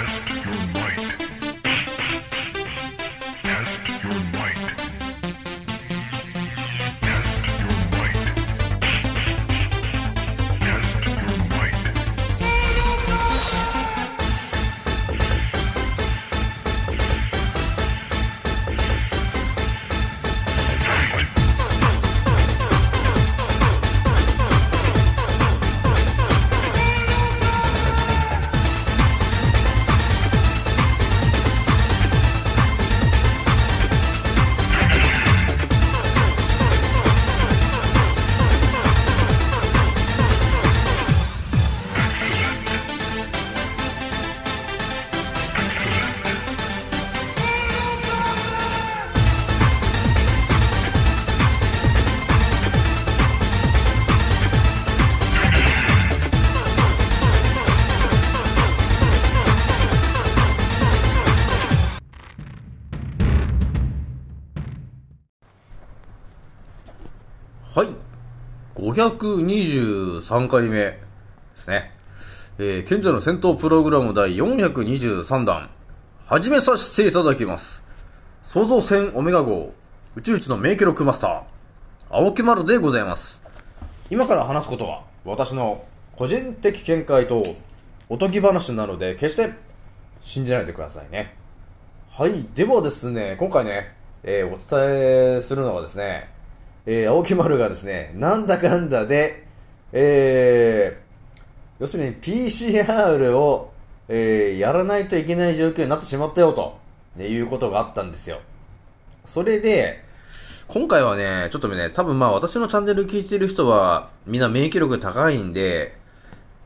はい。523回目ですね。えー、賢者の戦闘プログラム第423弾、始めさせていただきます。創造船オメガ号、宇宙一の名記録マスター、青木丸でございます。今から話すことは、私の個人的見解とおとぎ話なので、決して信じないでくださいね。はい。ではですね、今回ね、えーお伝えするのはですね、えー青木丸がですね、なんだかんだで、えー要するに PCR を、えーやらないといけない状況になってしまったよと、ねいうことがあったんですよ。それで、今回はね、ちょっとね、多分まあ私のチャンネル聞いてる人は、みんな免疫力高いんで、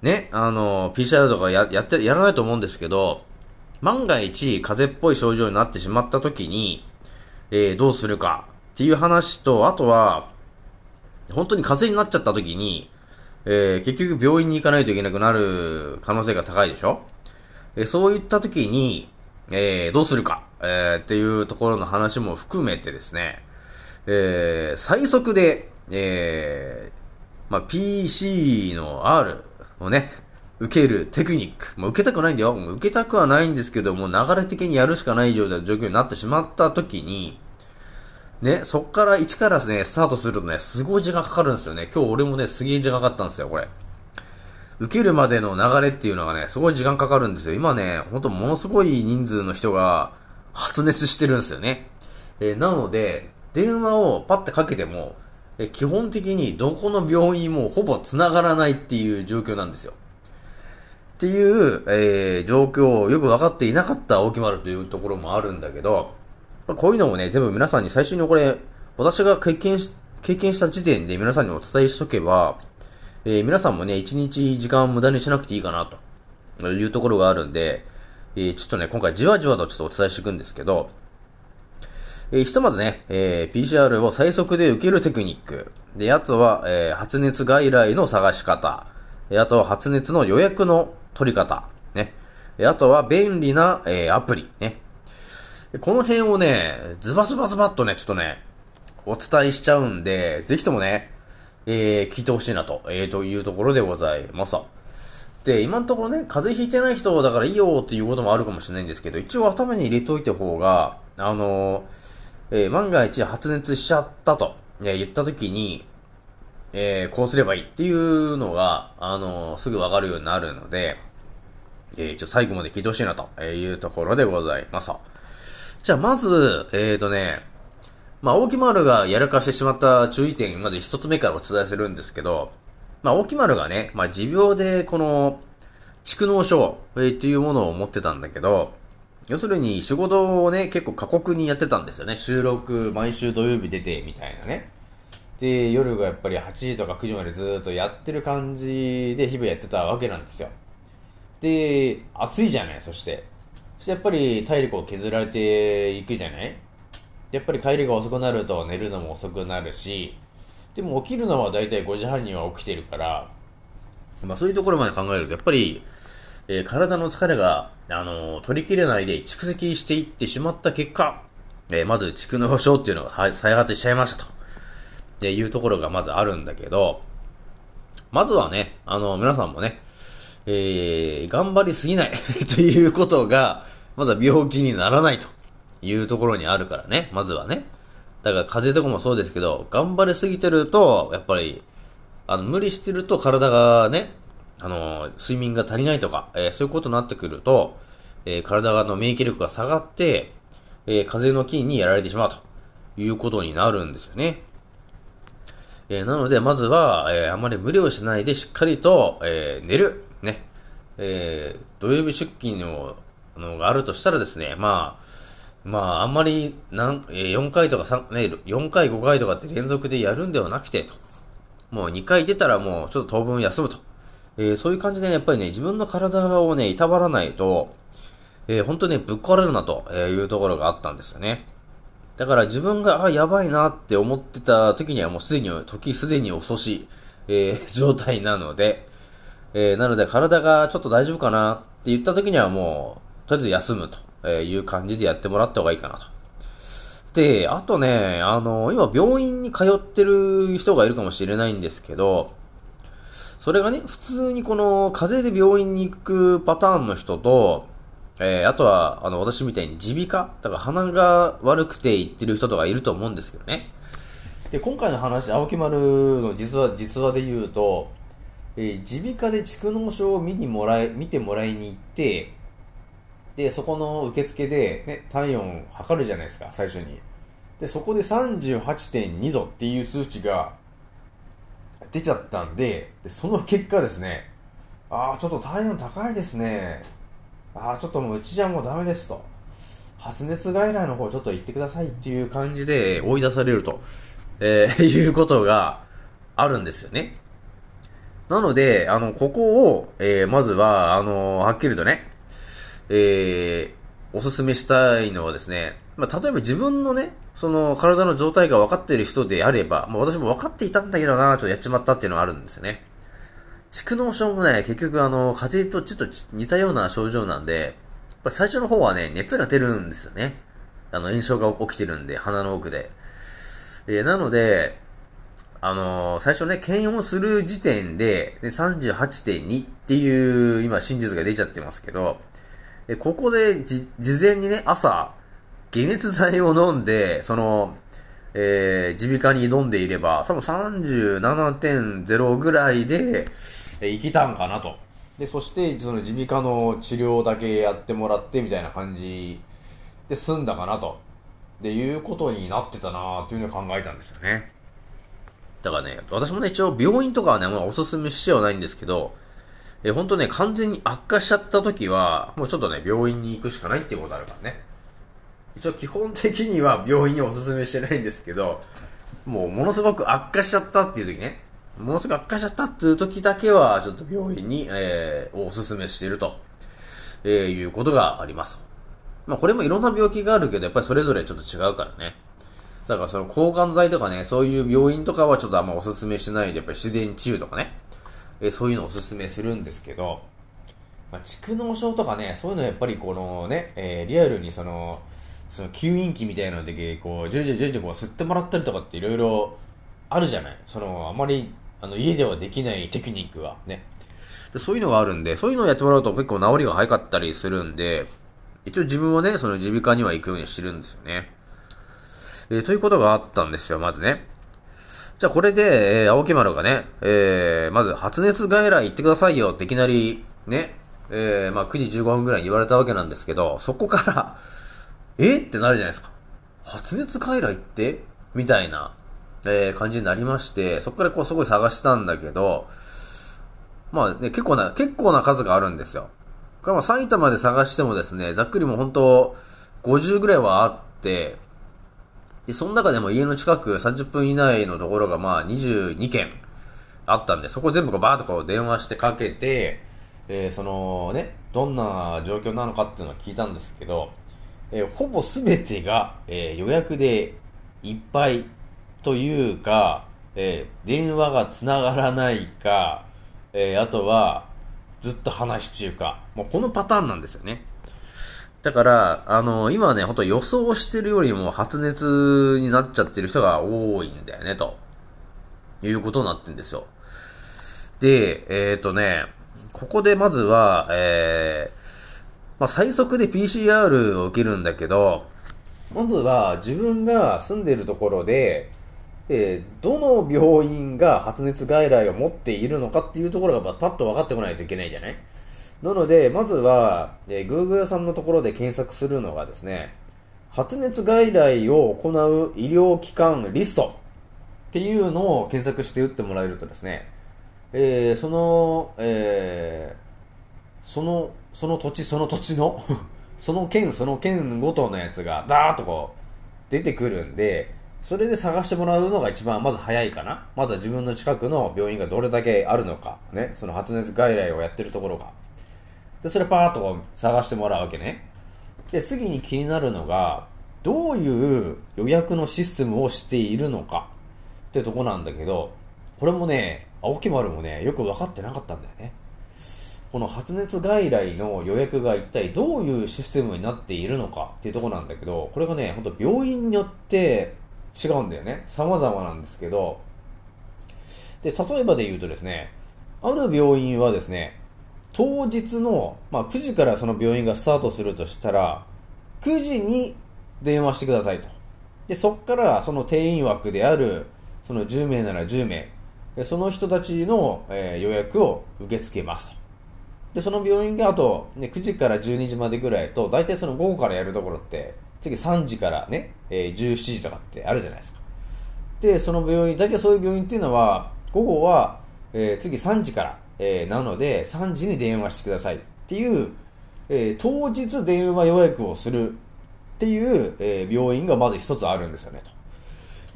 ね、あの、PCR とかややって、やらないと思うんですけど、万が一、風邪っぽい症状になってしまった時に、えーどうするかっていう話と、あとは、本当に風邪になっちゃった時に、えー結局病院に行かないといけなくなる可能性が高いでしょ？えーそういった時に、えーどうするか、えーっていうところの話も含めてですね、えー最速で、えーまあ、PC の R をね、受けるテクニック。もう受けたくないんだよ。受けたくはないんですけども、流れ的にやるしかない状況になってしまった時に、ね、そっから1からね、スタートするとね、すごい時間かかるんですよね。今日俺もね、すげえ時間かかったんですよ、これ。受けるまでの流れっていうのがね、すごい時間かかるんですよ。今ね、ほんとものすごい人数の人が発熱してるんですよね。えーなので、電話をパッてかけても、えー基本的にどこの病院もほぼ繋がらないっていう状況なんですよ。っていう、えー状況をよく分かっていなかった青木丸というところもあるんだけど、こういうのもね、全部皆さんに最初にこれ、私が経験し、経験した時点で皆さんにお伝えしとけば、えー皆さんもね、一日時間を無駄にしなくていいかな、というところがあるんで、えーちょっとね、今回じわじわとちょっとお伝えしていくんですけど、えーひとまずね、えー PCR を最速で受けるテクニック。で、あとは、えー発熱外来の探し方。えあとは発熱の予約の取り方。ね。あとは便利な、えーアプリ。ね。この辺をね、ズバズバズバっとね、ちょっとね、お伝えしちゃうんで、ぜひともね、えー聞いてほしいなと、えーというところでございます。で、今のところね、風邪ひいてない人だからいいよっていうこともあるかもしれないんですけど、一応頭に入れといた方が、あのーえー万が一発熱しちゃったと、え言った時に、えーこうすればいいっていうのが、あのすぐわかるようになるので、えー、ちょっと最後まで聞いてほしいなというところでございます。じゃあ、まず、えーとね、まあ、大木丸がやらかしてしまった注意点、まず一つ目からお伝えするんですけど、まあ、大木丸がね、まあ、持病で、この、蓄膿症、えーっていうものを持ってたんだけど、要するに仕事をね、結構過酷にやってたんですよね。収録、毎週土曜日出て、みたいなね。で、夜がやっぱり8時とか9時までずっとやってる感じで日々やってたわけなんですよ。で、暑いじゃない、そして。やっぱり体力を削られていくじゃない？やっぱり帰りが遅くなると寝るのも遅くなるし、でも起きるのは大体5時半には起きてるから、まあそういうところまで考えると、やっぱり、えー体の疲れが、あのー取りきれないで蓄積していってしまった結果、えーまず蓄膿症っていうのが再発しちゃいましたと。っていうところがまずあるんだけど、まずはね、あの皆さんもね、えー、頑張りすぎない ということが、まずは病気にならないというところにあるからね、まずはね。だから風邪とかもそうですけど、頑張りすぎてると、やっぱり、あの、無理してると体がね、あの、睡眠が足りないとか、えー、そういうことになってくると、えー、体の免疫力が下がって、えー、風邪の菌にやられてしまうということになるんですよね。えー、なので、まずは、えー、あまり無理をしないでしっかりと、えー、寝る。ね。えー、土曜日出勤の、のがあるとしたらですね、まあ、まあ、あんまり、なん、え、4回とか3、ね、4回、5回とかって連続でやるんではなくて、と。もう2回出たらもうちょっと当分休むと。えー、そういう感じで、ね、やっぱりね、自分の体をね、いたわらないと、えー、本当にぶっ壊れるなというところがあったんですよね。だから自分が、あ、やばいなって思ってた時にはもうすでに、時すでに遅し、えー、状態なので、えー、なので体がちょっと大丈夫かなって言った時にはもう、とりあえず休むという感じでやってもらった方がいいかなと。で、あとね、あの、今病院に通ってる人がいるかもしれないんですけど、それがね、普通にこの風邪で病院に行くパターンの人と、えー、あとは、あの、私みたいに耳鼻科だから鼻が悪くて言ってる人とかいると思うんですけどね。で、今回の話、青木丸の実話、実話で言うと、えー、耳鼻科で蓄膿症を見にもらえ、見てもらいに行って、で、そこの受付で、ね、体温測るじゃないですか、最初に。で、そこで38.2度っていう数値が出ちゃったんで、でその結果ですね、ああ、ちょっと体温高いですね。ああ、ちょっともううちじゃもうダメですと。発熱外来の方ちょっと行ってくださいっていう感じで追い出されると、えー、いうことがあるんですよね。なので、あの、ここを、えー、まずは、あのはっきりとね、えー、おすすめしたいのはですね、まあ、例えば自分のね、その体の状態が分かっている人であれば、まあ、私も分かっていたんだけどな、ちょっとやっちまったっていうのがあるんですよね。蓄膿症もね、結局あの、風邪とちょっと似たような症状なんで、やっぱ最初の方はね、熱が出るんですよね。あの、炎症が起きてるんで、鼻の奥で。えー、なので、あのー、最初ね、検温する時点で、で38.2っていう、今、真実が出ちゃってますけど、えここでじ、事前にね、朝、解熱剤を飲んで、その、えー、耳鼻科に挑んでいれば、多分37.0ぐらいで、えー、生きたんかなと。で、そして、その耳鼻科の治療だけやってもらってみたいな感じで済んだかなと。で、いうことになってたなというふうに考えたんですよね。だからね、私もね、一応病院とかはね、もうおすすめしてはないんですけど、え、本当ね、完全に悪化しちゃった時は、もうちょっとね、病院に行くしかないっていうことあるからね。一応基本的には病院をおすすめしてないんですけど、もうものすごく悪化しちゃったっていう時ね、ものすごく悪化しちゃったっていう時だけは、ちょっと病院に、えー、おすすめしていると、えー、いうことがあります。まあこれもいろんな病気があるけど、やっぱりそれぞれちょっと違うからね。だからその抗がん剤とかね、そういう病院とかはちょっとあんまおすすめしないで、やっぱり自然治癒とかね、え、そういうのをおすすめするんですけど、まあ、蓄膿症とかね、そういうのやっぱりこのね、えー、リアルにその、その吸引器みたいなので、こう、じゅじゅじゅじゅこう吸ってもらったりとかっていろいろあるじゃない。その、あまり、あの、家ではできないテクニックはね。でそういうのがあるんで、そういうのをやってもらうと結構治りが早かったりするんで、一応自分はね、その耳鼻科には行くようにしてるんですよね。えー、ということがあったんですよ、まずね。じゃあこれで、えー、青木丸がね、えー、まず発熱外来行ってくださいよっていきなり、ね、えー、まあ9時15分ぐらいに言われたわけなんですけど、そこからえ？ってなるじゃないですか。発熱外来って？みたいな、えー、感じになりまして、そこからこうすごい探したんだけど、まあね、結構な、結構な数があるんですよ。これまあ埼玉で探してもですね、ざっくりもう本当50ぐらいはあって、で、その中でも家の近く30分以内のところがまあ22件あったんで、そこ全部こうバーッとこう電話してかけて、えー、そのね、どんな状況なのかっていうのを聞いたんですけど、えー、ほぼ全てが、えー、予約でいっぱいというか、え、電話が繋がらないか、えあとは、ずっと話し中か。もうこのパターンなんですよね。だから、あの今ね、ほんと予想してるよりも発熱になっちゃってる人が多いんだよね、ということになってんですよ。で、えっ、とね、ここでまずは、えー、まあ、最速で PCR を受けるんだけど、まずは自分が住んでるところで、えー、どの病院が発熱外来を持っているのかっていうところがパッと分かってこないといけないじゃない？なので、まずは、えー、Google さんのところで検索するのがですね、発熱外来を行う医療機関リストっていうのを検索して打ってもらえるとですね、えー、その、えー、その、その土地その土地の その県その県ごとのやつがダーッとこう出てくるんで、それで探してもらうのが一番まず早いかな。まずは自分の近くの病院がどれだけあるのか、ね、その発熱外来をやってるところが。で、それパーッと探してもらうわけね。で、次に気になるのが、どういう予約のシステムをしているのかってとこなんだけど、これもね、青木丸もね、よく分かってなかったんだよね。この発熱外来の予約が一体どういうシステムになっているのかっていうとこなんだけど、これがね、ほんと病院によって違うんだよね。様々なんですけど、で、例えばで言うとですね、ある病院はですね、当日の、まあ、9時からその病院がスタートするとしたら、9時に電話してくださいと。で、そっからその定員枠である、その10名なら10名、その人たちの、えー、予約を受け付けますと。で、その病院があと、ね、9時から12時までぐらいと、大体その午後からやるところって、次3時からね、えー、17時とかってあるじゃないですか。で、その病院、大体そういう病院っていうのは、午後は、えー、次3時から、えー、なので、3時に電話してください。っていう、えー、当日電話予約をするっていう、えー、病院がまず一つあるんですよね、と。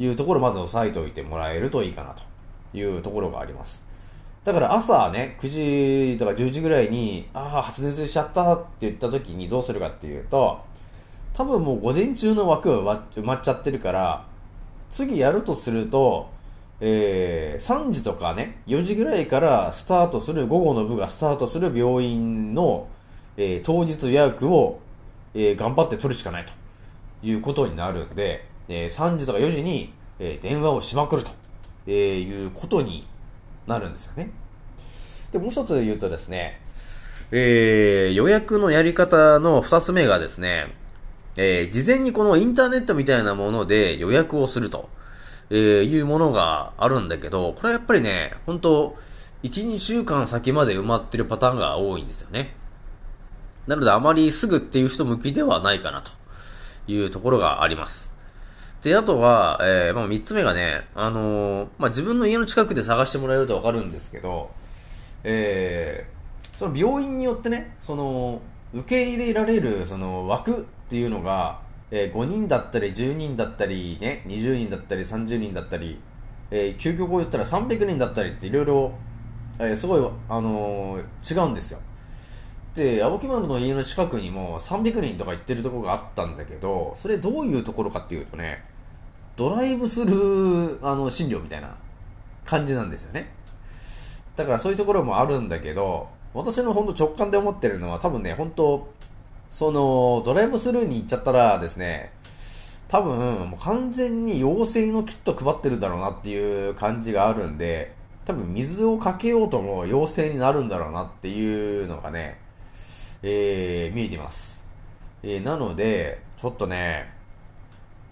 いうところをまず押さえておいてもらえるといいかなというところがあります。だから朝ね、9時とか10時ぐらいに、ああ、発熱しちゃったって言った時にどうするかっていうと、多分もう午前中の枠は埋まっちゃってるから、次やるとすると、えー、3時とかね、4時ぐらいからスタートする、午後の部がスタートする病院の、えー、当日予約を、えー、頑張って取るしかないということになるんで、えー、3時とか4時に、えー、電話をしまくると、えー、いうことになるんですよね。で、もう一つ言うとですね、えー、予約のやり方の二つ目がですね、えー、事前にこのインターネットみたいなもので予約をすると、えー、いうものがあるんだけど、これはやっぱりね、本当1、2週間先まで埋まってるパターンが多いんですよね。なのであまりすぐっていう人向きではないかなというところがあります。で、あとは、えー、まあ、3つ目がね、あのー、まあ、自分の家の近くで探してもらえるとわかるんですけど、えー、その病院によってね、その、受け入れられる、その枠っていうのが、えー、5人だったり10人だったりね、20人だったり30人だったり、えー、究極を言ったら300人だったりっていろいろ、すごい、あのー、違うんですよ。で、青木丸の家の近くにも300人とか行ってるとこがあったんだけど、それどういうところかっていうとね、ドライブする、あの、診療みたいな感じなんですよね。だからそういうところもあるんだけど、私の本当直感で思ってるのは多分ね、本当その、ドライブスルーに行っちゃったらですね、多分、もう完全に陽性のキット配ってるだろうなっていう感じがあるんで、多分水をかけようとも陽性になるんだろうなっていうのがね、えー、見えています。えー、なので、ちょっとね、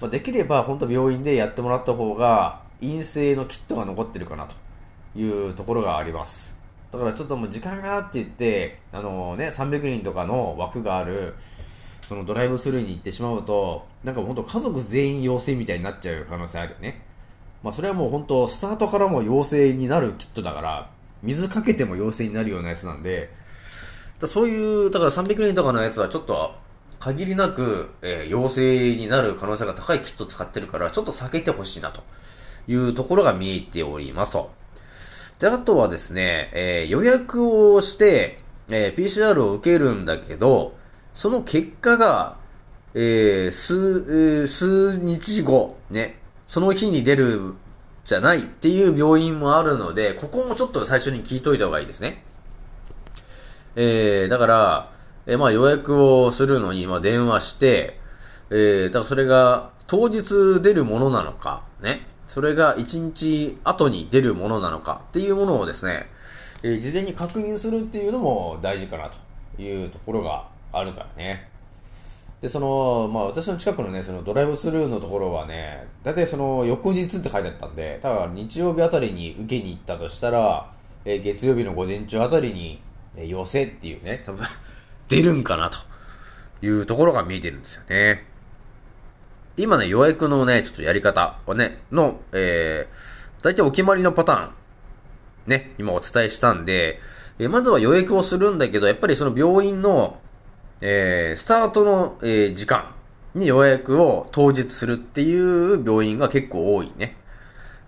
まあ、できれば本当病院でやってもらった方が陰性のキットが残ってるかなというところがあります。だからちょっともう時間がって言って、あのね、300人とかの枠がある、そのドライブスルーに行ってしまうと、なんか本当家族全員陽性みたいになっちゃう可能性あるよね。まあそれはもう本当、スタートからも陽性になるキットだから、水かけても陽性になるようなやつなんで、だそういう、だから300人とかのやつはちょっと、限りなく、えー、陽性になる可能性が高いキット使ってるから、ちょっと避けてほしいなというところが見えておりますと。で、あとはですね、えー、予約をして、えー、PCR を受けるんだけど、その結果が、えー、数、数日後、ね、その日に出るじゃないっていう病院もあるので、ここもちょっと最初に聞いといた方がいいですね。えー、だから、えー、まあ予約をするのに、まあ電話して、えー、だからそれが当日出るものなのか、ね。それが1日後に出るものなのかっていうものをですね、えー、事前に確認するっていうのも大事かなというところがあるからね。で、その、まあ私の近くのね、そのドライブスルーのところはね、だいたいその翌日って書いてあったんで、ただ日曜日あたりに受けに行ったとしたら、えー、月曜日の午前中あたりに、えー、寄せっていうね、多分出るんかなというところが見えてるんですよね。今ね、予約のね、ちょっとやり方をね、の、えー、大体お決まりのパターン、ね、今お伝えしたんで、えー、まずは予約をするんだけど、やっぱりその病院の、えー、スタートの、えー、時間に予約を当日するっていう病院が結構多いね。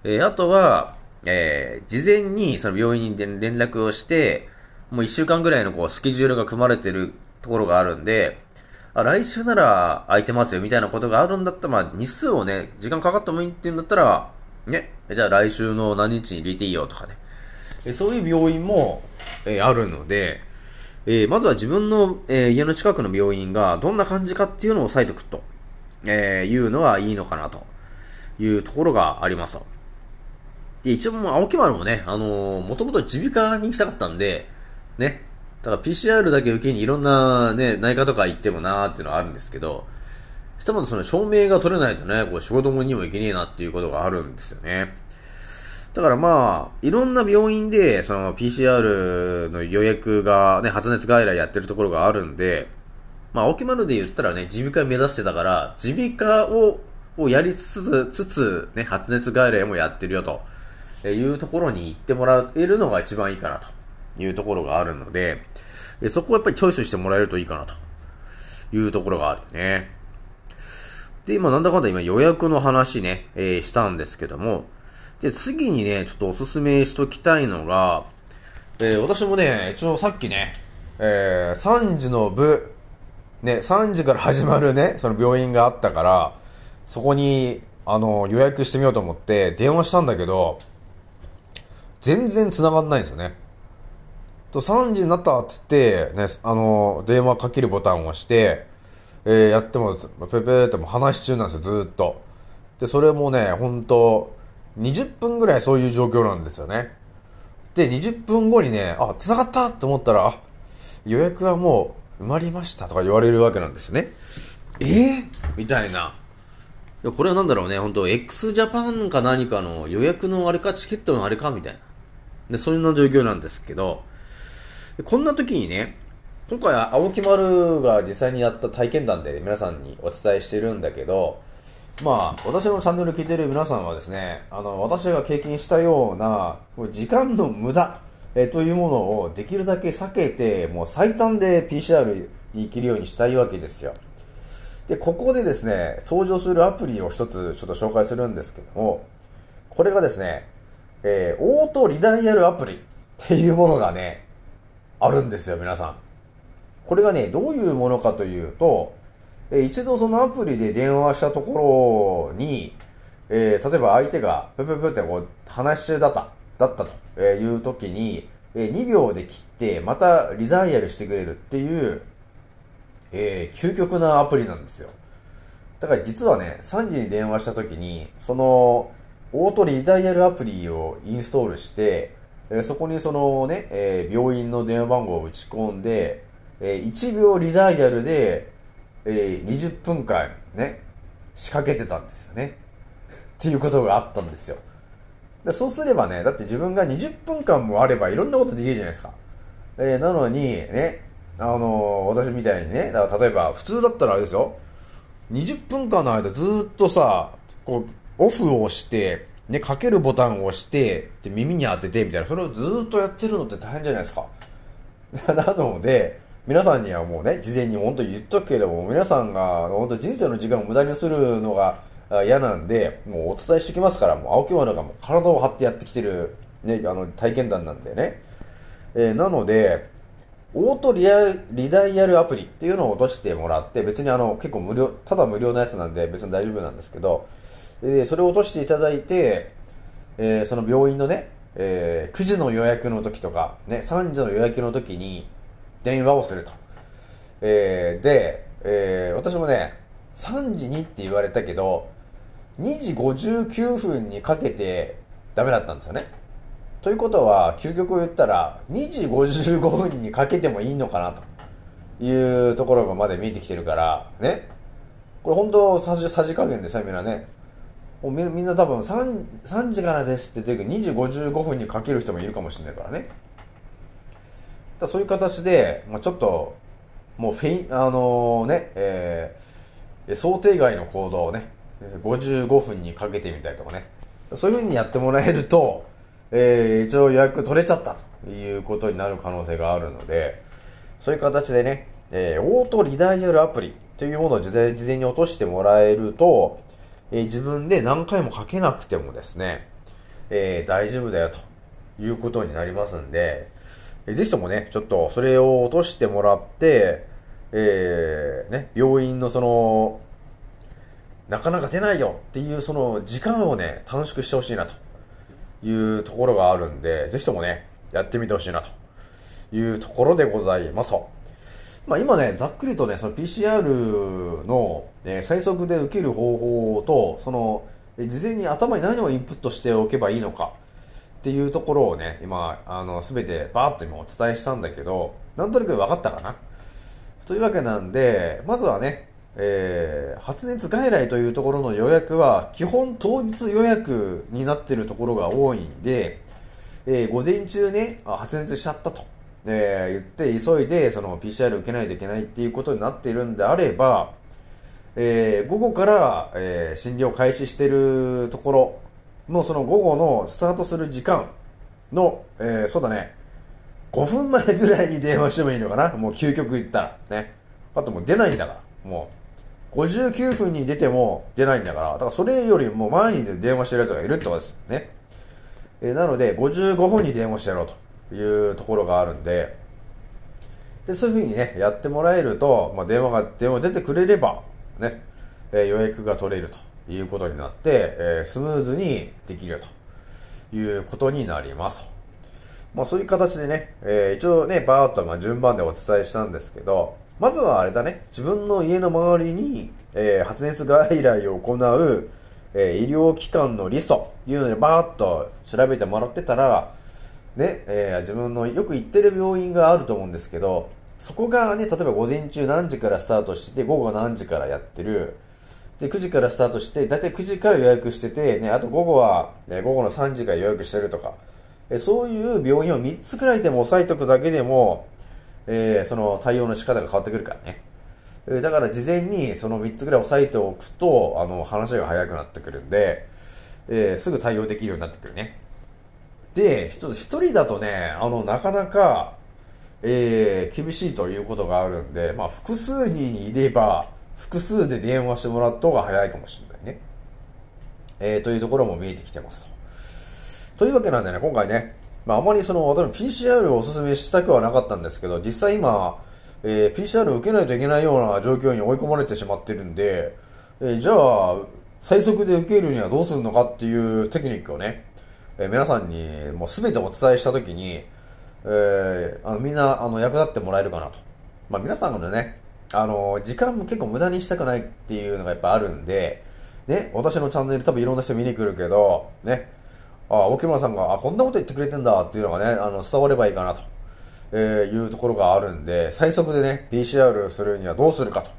えー、あとは、えー、事前にその病院に連絡をして、もう一週間ぐらいのこうスケジュールが組まれてるところがあるんで、あ、来週なら空いてますよみたいなことがあるんだったら、まあ日数をね、時間かかってもいいっていうんだったら、ね、じゃあ来週の何日に入れていいよとかね。えそういう病院も、え、あるので、えー、まずは自分の、えー、家の近くの病院がどんな感じかっていうのを押さえておくと、えいうのがいいのかなというところがありますと。で、一応もう青木丸もね、あのもともと耳鼻科に行きたかったんで、ね、だから PCR だけ受けにいろんなね、内科とか行ってもなーっていうのはあるんですけど、ひとまずその証明が取れないとね、こう仕事もにも行けねえなっていうことがあるんですよね。だからまあ、いろんな病院で、その PCR の予約がね、発熱外来やってるところがあるんで、まあ、青木丸で言ったらね、耳鼻科目指してたから、耳鼻科を、をやりつつ、つつ、ね、発熱外来もやってるよと、いうところに行ってもらえるのが一番いいかなというところがあるので、そこをやっぱりチョイスしてもらえるといいかなというところがあるよね。で、今なんだかんだ今予約の話ね、えー、したんですけども、で、次にね、ちょっとおすすめしときたいのが、えー、私もね、一応さっきね、えー、3時の部、ね、3時から始まるね、その病院があったから、そこに、あの、予約してみようと思って電話したんだけど、全然繋がんないんですよね。と、3時になったっつって、ね、あの、電話かけるボタンを押して、えー、やっても、ペペっても話し中なんですよ、ずっと。で、それもね、ほんと、20分ぐらいそういう状況なんですよね。で、20分後にね、あ、繋がったと思ったら、あ、予約はもう埋まりましたとか言われるわけなんですよね。えー、みたいな。これは何だろうね、本当 x ジャパンか何かの予約のあれか、チケットのあれか、みたいな。で、そんな状況なんですけど、こんな時にね、今回青木丸が実際にやった体験談で皆さんにお伝えしてるんだけど、まあ、私のチャンネル聞いてる皆さんはですね、あの、私が経験したような、時間の無駄、というものをできるだけ避けて、もう最短で PCR に行けるようにしたいわけですよ。で、ここでですね、登場するアプリを一つちょっと紹介するんですけども、これがですね、えー、オートリダイヤルアプリっていうものがね、あるんですよ、皆さん。これがね、どういうものかというと、え一度そのアプリで電話したところに、えー、例えば相手がプププってこう話し中だった、だったという時に、えー、2秒で切ってまたリダイヤルしてくれるっていう、えー、究極なアプリなんですよ。だから実はね、3時に電話した時に、その、オートリダイヤルアプリをインストールして、えそこにそのね、え病院の電話番号を打ち込んで、え1秒リダイヤルで、え、20分間ね、仕掛けてたんですよね。っていうことがあったんですよ。でそうすればね、だって自分が20分間もあればいろんなことできるじゃないですか。えー、なのに、ね、あのー、私みたいにね、だから例えば普通だったらあれですよ、20分間の間ずっとさ、こう、オフをして、ね、かけるボタンを押して、で、耳に当てて、みたいな、それをずっとやってるのって大変じゃないですか。なので、皆さんにはもうね、事前に本当に言っとくけども、皆さんが本当人生の時間を無駄にするのが嫌なんで、もうお伝えしてきますから、もう青木丸がもう体を張ってやってきてる、ね、あの体験談なんでね。えー、なので、オートリアリダイヤルアプリっていうのを落としてもらって、別にあの結構無料、ただ無料のやつなんで別に大丈夫なんですけど、えー、それを落としていただいて、えー、その病院のね、えー、9時の予約の時とか、ね、3時の予約の時に、電話をすると。えー、で、えー、私もね、3時にって言われたけど、2時59分にかけてダメだったんですよね。ということは、究極を言ったら、2時55分にかけてもいいのかなというところがまで見えてきてるから、ね。これ本当さじ、さじ加減でさ、みんなね。もうみみんな多分3、3時からですって出てくる2時55分にかける人もいるかもしれないからね。だそういう形で、まあ、ちょっと、もうフェイン、あのー、ね、えー、想定外の行動をね、55分にかけてみたりとかね。そういう風にやってもらえると、えー、一応予約取れちゃったということになる可能性があるので、そういう形でね、えー、オートリダイヤルアプリというものを事前に落としてもらえると、えー、自分で何回もかけなくてもですね、えー、大丈夫だよということになりますんで、えー、ぜひともね、ちょっとそれを落としてもらって、えー、ね、病院のその、なかなか出ないよっていうその時間をね、短縮してほしいなというところがあるんで、ぜひともね、やってみてほしいなというところでございますと。まあ今ね、ざっくりとね、その PCR の、え最速で受ける方法と、その、事前に頭に何をインプットしておけばいいのかっていうところをね、今、あの、すべてバーッと今お伝えしたんだけど、なんとなく分かったかな？というわけなんで、まずはね、えー、発熱外来というところの予約は、基本当日予約になっているところが多いんで、えー、午前中ね、発熱しちゃったと、え、言って急いでその PCR 受けないといけないっていうことになっているんであれば、えー、午後から、えー、診療開始しているところのその午後のスタートする時間の、えー、そうだね、5分前ぐらいに電話してもいいのかな？もう究極言ったら。ね。あともう出ないんだから。もう、59分に出ても出ないんだから。だからそれよりも前に電話してる奴がいるってことですね。えー、なので、55分に電話してやろうというところがあるんで、で、そういうふうにね、やってもらえると、まあ、電話が、電話出てくれれば、ね、えー、予約が取れるということになって、えー、スムーズにできるということになります。まあそういう形でね、えー、一応ね、バーっとまあ順番でお伝えしたんですけど、まずはあれだね、自分の家の周りに、えー、発熱外来を行う、えー、医療機関のリストっていうのでバーっと調べてもらってたら、ね、えー、自分のよく行ってる病院があると思うんですけど、そこがね、例えば午前中何時からスタートしてて、午後何時からやってる、で、9時からスタートして、だいたい9時から予約してて、ね、あと午後は、ね、午後の3時から予約してるとか、えそういう病院を3つくらいでも押さえておくだけでも、えー、その対応の仕方が変わってくるからね。えだから事前にその3つぐらい押さえておくと、あの、話が早くなってくるんで、えー、すぐ対応できるようになってくるね。で、一人だとね、あの、なかなか、えー、厳しいということがあるんで、まあ、複数人いれば、複数で電話してもらった方が早いかもしれないね。えー、というところも見えてきてますと。というわけなんでね、今回ね、まあ、あまりその、私の PCR をお勧めしたくはなかったんですけど、実際今、えー、PCR を受けないといけないような状況に追い込まれてしまってるんで、えー、じゃあ、最速で受けるにはどうするのかっていうテクニックをね、えー、皆さんにもう全てお伝えしたときに、えー、あのみんなあの役立ってもらえるかなと。まあ、皆さんのね、あの時間も結構無駄にしたくないっていうのがやっぱあるんで、ね、私のチャンネル多分いろんな人見に来るけど、ね、あ沖村さんが、あ、こんなこと言ってくれてんだっていうのがね、あの、伝わればいいかなと、えー、いうところがあるんで、最速でね、PCR するにはどうするかと。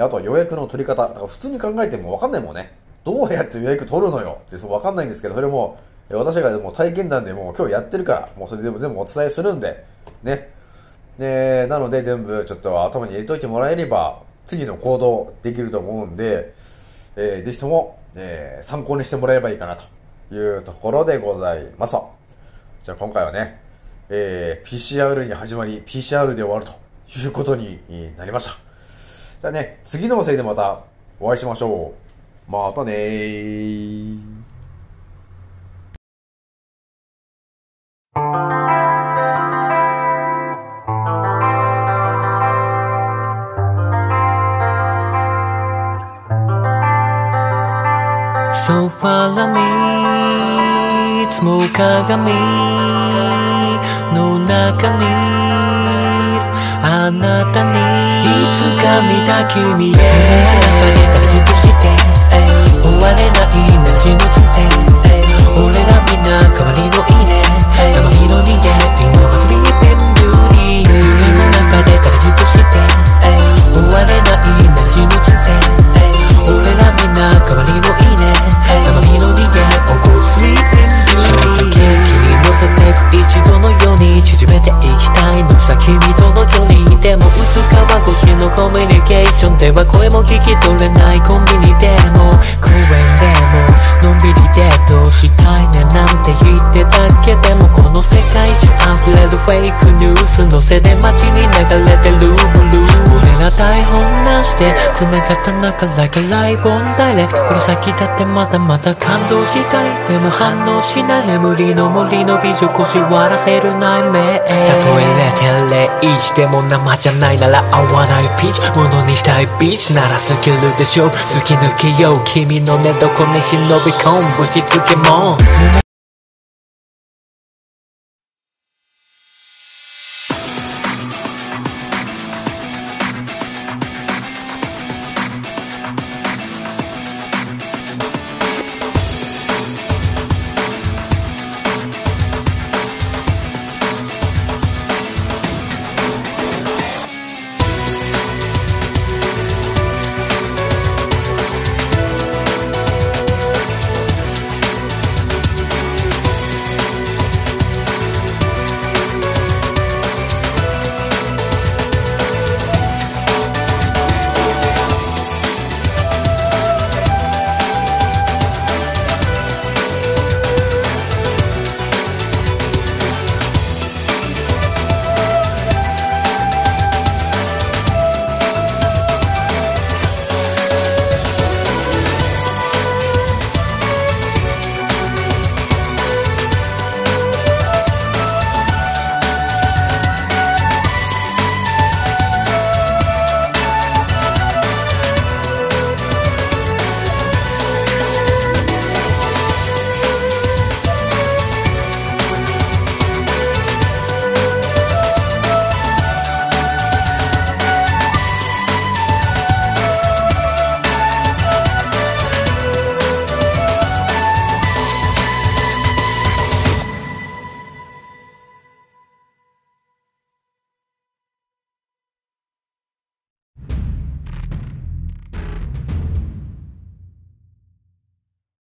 あとは予約の取り方。だから普通に考えてもわかんないもんね。どうやって予約取るのよってそうわかんないんですけど、それも、私がもう体験談でもう今日やってるから、もうそれ全部全部お伝えするんで、ね。えー、なので全部ちょっと頭に入れといてもらえれば、次の行動できると思うんで、えー、ぜひとも、えー、参考にしてもらえばいいかなというところでございますじゃあ今回はね、えー、PCR に始まり、PCR で終わるということになりました。じゃあね、次のおせいでまたお会いしましょう。またねー。つも鏡の中にあなたにいつか見た君へやっぱり形として終われないなら死ぬ人生俺らみんな代わりのいいね生身の人間では声も聞き取れないクニュースのせで街に流れてるブルー。俺ら台本なしで繋がった中 like a live on direct この先だってまだまだ感動したいでも反応しない。眠りの森の美女腰割らせる内面たとえ0.01でも生じゃないなら合わないピーチものにしたいビーチ。ならスキルでしょう突き抜けよう。君の寝床に忍び込む。ぶしつけも